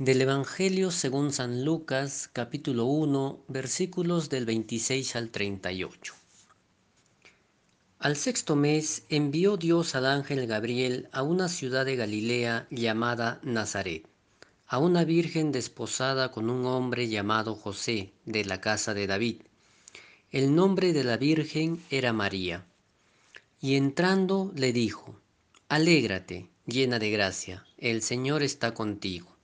Del Evangelio según San Lucas, capítulo 1, versículos del 26 al 38. Al sexto mes envió Dios al ángel Gabriel a una ciudad de Galilea llamada Nazaret, a una virgen desposada con un hombre llamado José, de la casa de David. El nombre de la virgen era María. Y entrando le dijo, Alégrate, llena de gracia, el Señor está contigo.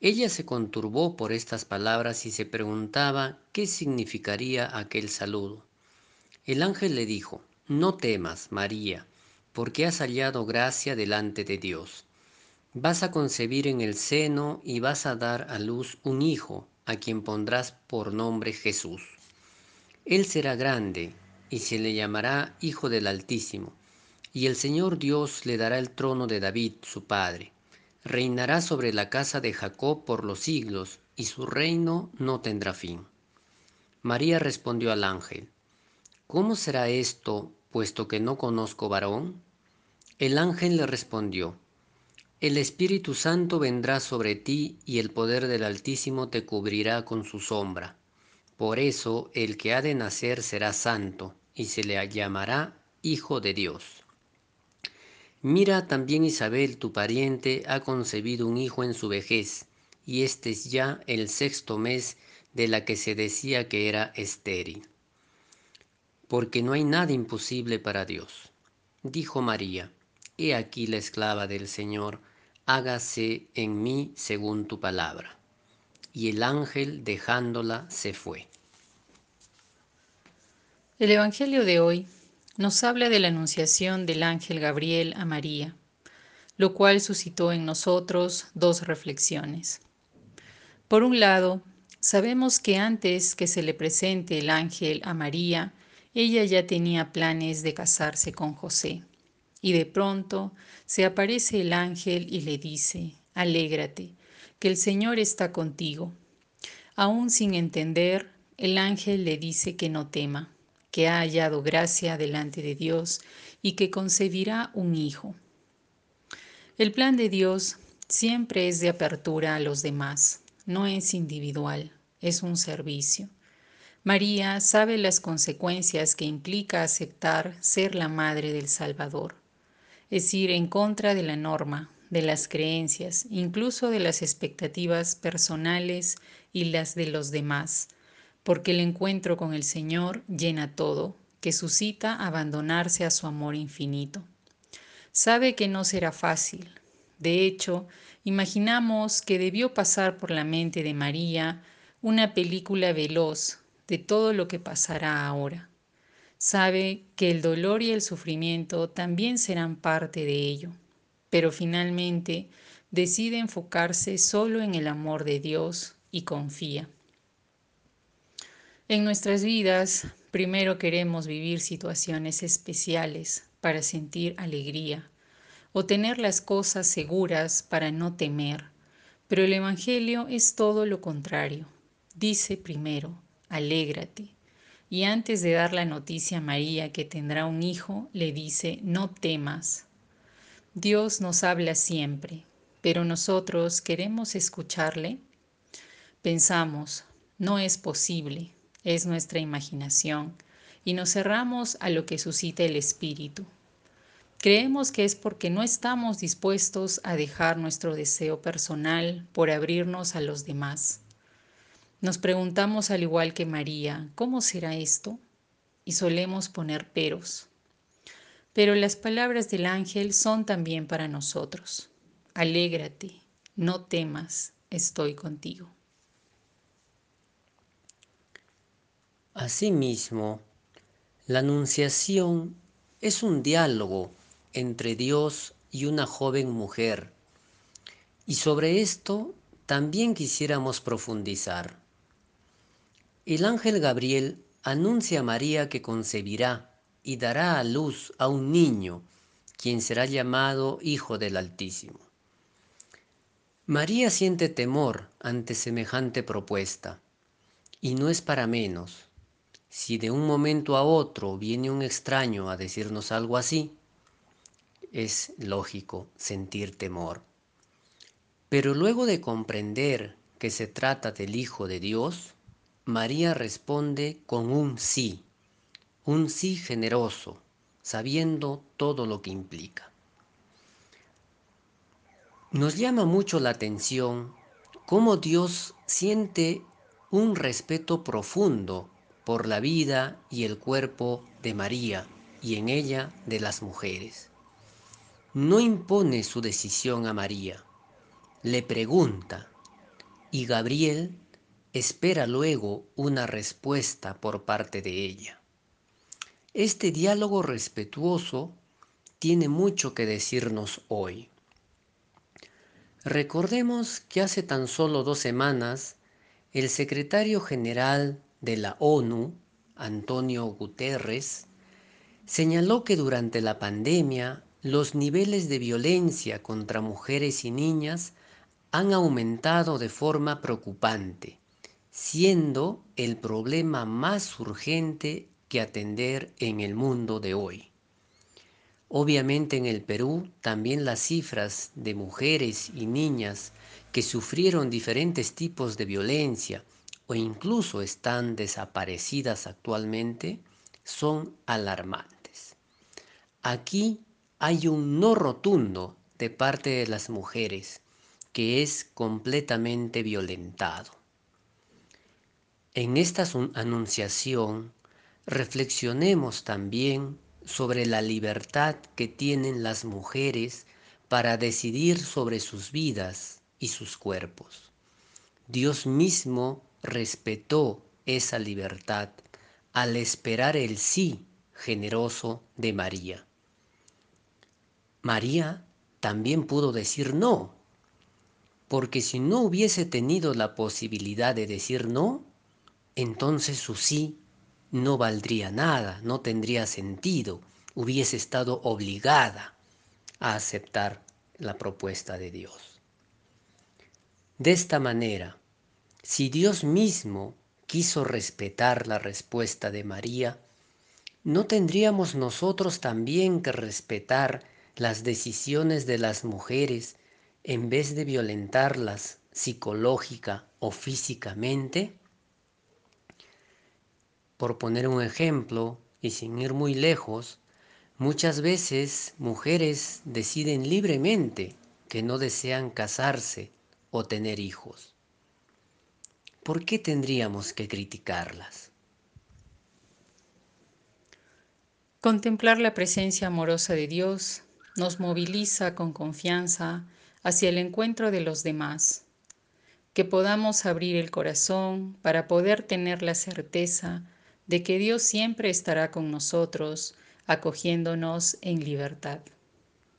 Ella se conturbó por estas palabras y se preguntaba qué significaría aquel saludo. El ángel le dijo, No temas, María, porque has hallado gracia delante de Dios. Vas a concebir en el seno y vas a dar a luz un hijo, a quien pondrás por nombre Jesús. Él será grande y se le llamará Hijo del Altísimo, y el Señor Dios le dará el trono de David, su padre reinará sobre la casa de Jacob por los siglos, y su reino no tendrá fin. María respondió al ángel, ¿Cómo será esto, puesto que no conozco varón? El ángel le respondió, El Espíritu Santo vendrá sobre ti y el poder del Altísimo te cubrirá con su sombra. Por eso el que ha de nacer será santo, y se le llamará Hijo de Dios. Mira también Isabel, tu pariente, ha concebido un hijo en su vejez, y este es ya el sexto mes de la que se decía que era estéril. Porque no hay nada imposible para Dios. Dijo María, He aquí la esclava del Señor, hágase en mí según tu palabra. Y el ángel, dejándola, se fue. El Evangelio de hoy nos habla de la anunciación del ángel Gabriel a María, lo cual suscitó en nosotros dos reflexiones. Por un lado, sabemos que antes que se le presente el ángel a María, ella ya tenía planes de casarse con José. Y de pronto se aparece el ángel y le dice, Alégrate, que el Señor está contigo. Aún sin entender, el ángel le dice que no tema que ha hallado gracia delante de Dios y que concebirá un hijo. El plan de Dios siempre es de apertura a los demás, no es individual, es un servicio. María sabe las consecuencias que implica aceptar ser la madre del Salvador, es ir en contra de la norma, de las creencias, incluso de las expectativas personales y las de los demás, porque el encuentro con el Señor llena todo, que suscita abandonarse a su amor infinito. Sabe que no será fácil. De hecho, imaginamos que debió pasar por la mente de María una película veloz de todo lo que pasará ahora. Sabe que el dolor y el sufrimiento también serán parte de ello, pero finalmente decide enfocarse solo en el amor de Dios y confía. En nuestras vidas, primero queremos vivir situaciones especiales para sentir alegría o tener las cosas seguras para no temer, pero el Evangelio es todo lo contrario. Dice primero, alégrate. Y antes de dar la noticia a María que tendrá un hijo, le dice, no temas. Dios nos habla siempre, pero nosotros queremos escucharle. Pensamos, no es posible, es nuestra imaginación y nos cerramos a lo que suscita el espíritu. Creemos que es porque no estamos dispuestos a dejar nuestro deseo personal por abrirnos a los demás. Nos preguntamos al igual que María, ¿cómo será esto? Y solemos poner peros. Pero las palabras del ángel son también para nosotros. Alégrate, no temas, estoy contigo. Asimismo, la Anunciación es un diálogo entre Dios y una joven mujer, y sobre esto también quisiéramos profundizar. El ángel Gabriel anuncia a María que concebirá y dará a luz a un niño, quien será llamado Hijo del Altísimo. María siente temor ante semejante propuesta, y no es para menos si de un momento a otro viene un extraño a decirnos algo así, es lógico sentir temor. Pero luego de comprender que se trata del Hijo de Dios, María responde con un sí, un sí generoso, sabiendo todo lo que implica. Nos llama mucho la atención cómo Dios siente un respeto profundo por la vida y el cuerpo de María y en ella de las mujeres. No impone su decisión a María, le pregunta y Gabriel espera luego una respuesta por parte de ella. Este diálogo respetuoso tiene mucho que decirnos hoy. Recordemos que hace tan solo dos semanas el secretario general de la ONU, Antonio Guterres, señaló que durante la pandemia los niveles de violencia contra mujeres y niñas han aumentado de forma preocupante, siendo el problema más urgente que atender en el mundo de hoy. Obviamente en el Perú también las cifras de mujeres y niñas que sufrieron diferentes tipos de violencia o incluso están desaparecidas actualmente son alarmantes. Aquí hay un no rotundo de parte de las mujeres que es completamente violentado. En esta anunciación reflexionemos también sobre la libertad que tienen las mujeres para decidir sobre sus vidas y sus cuerpos. Dios mismo respetó esa libertad al esperar el sí generoso de María. María también pudo decir no, porque si no hubiese tenido la posibilidad de decir no, entonces su sí no valdría nada, no tendría sentido, hubiese estado obligada a aceptar la propuesta de Dios. De esta manera, si Dios mismo quiso respetar la respuesta de María, ¿no tendríamos nosotros también que respetar las decisiones de las mujeres en vez de violentarlas psicológica o físicamente? Por poner un ejemplo, y sin ir muy lejos, muchas veces mujeres deciden libremente que no desean casarse o tener hijos. ¿Por qué tendríamos que criticarlas? Contemplar la presencia amorosa de Dios nos moviliza con confianza hacia el encuentro de los demás, que podamos abrir el corazón para poder tener la certeza de que Dios siempre estará con nosotros, acogiéndonos en libertad.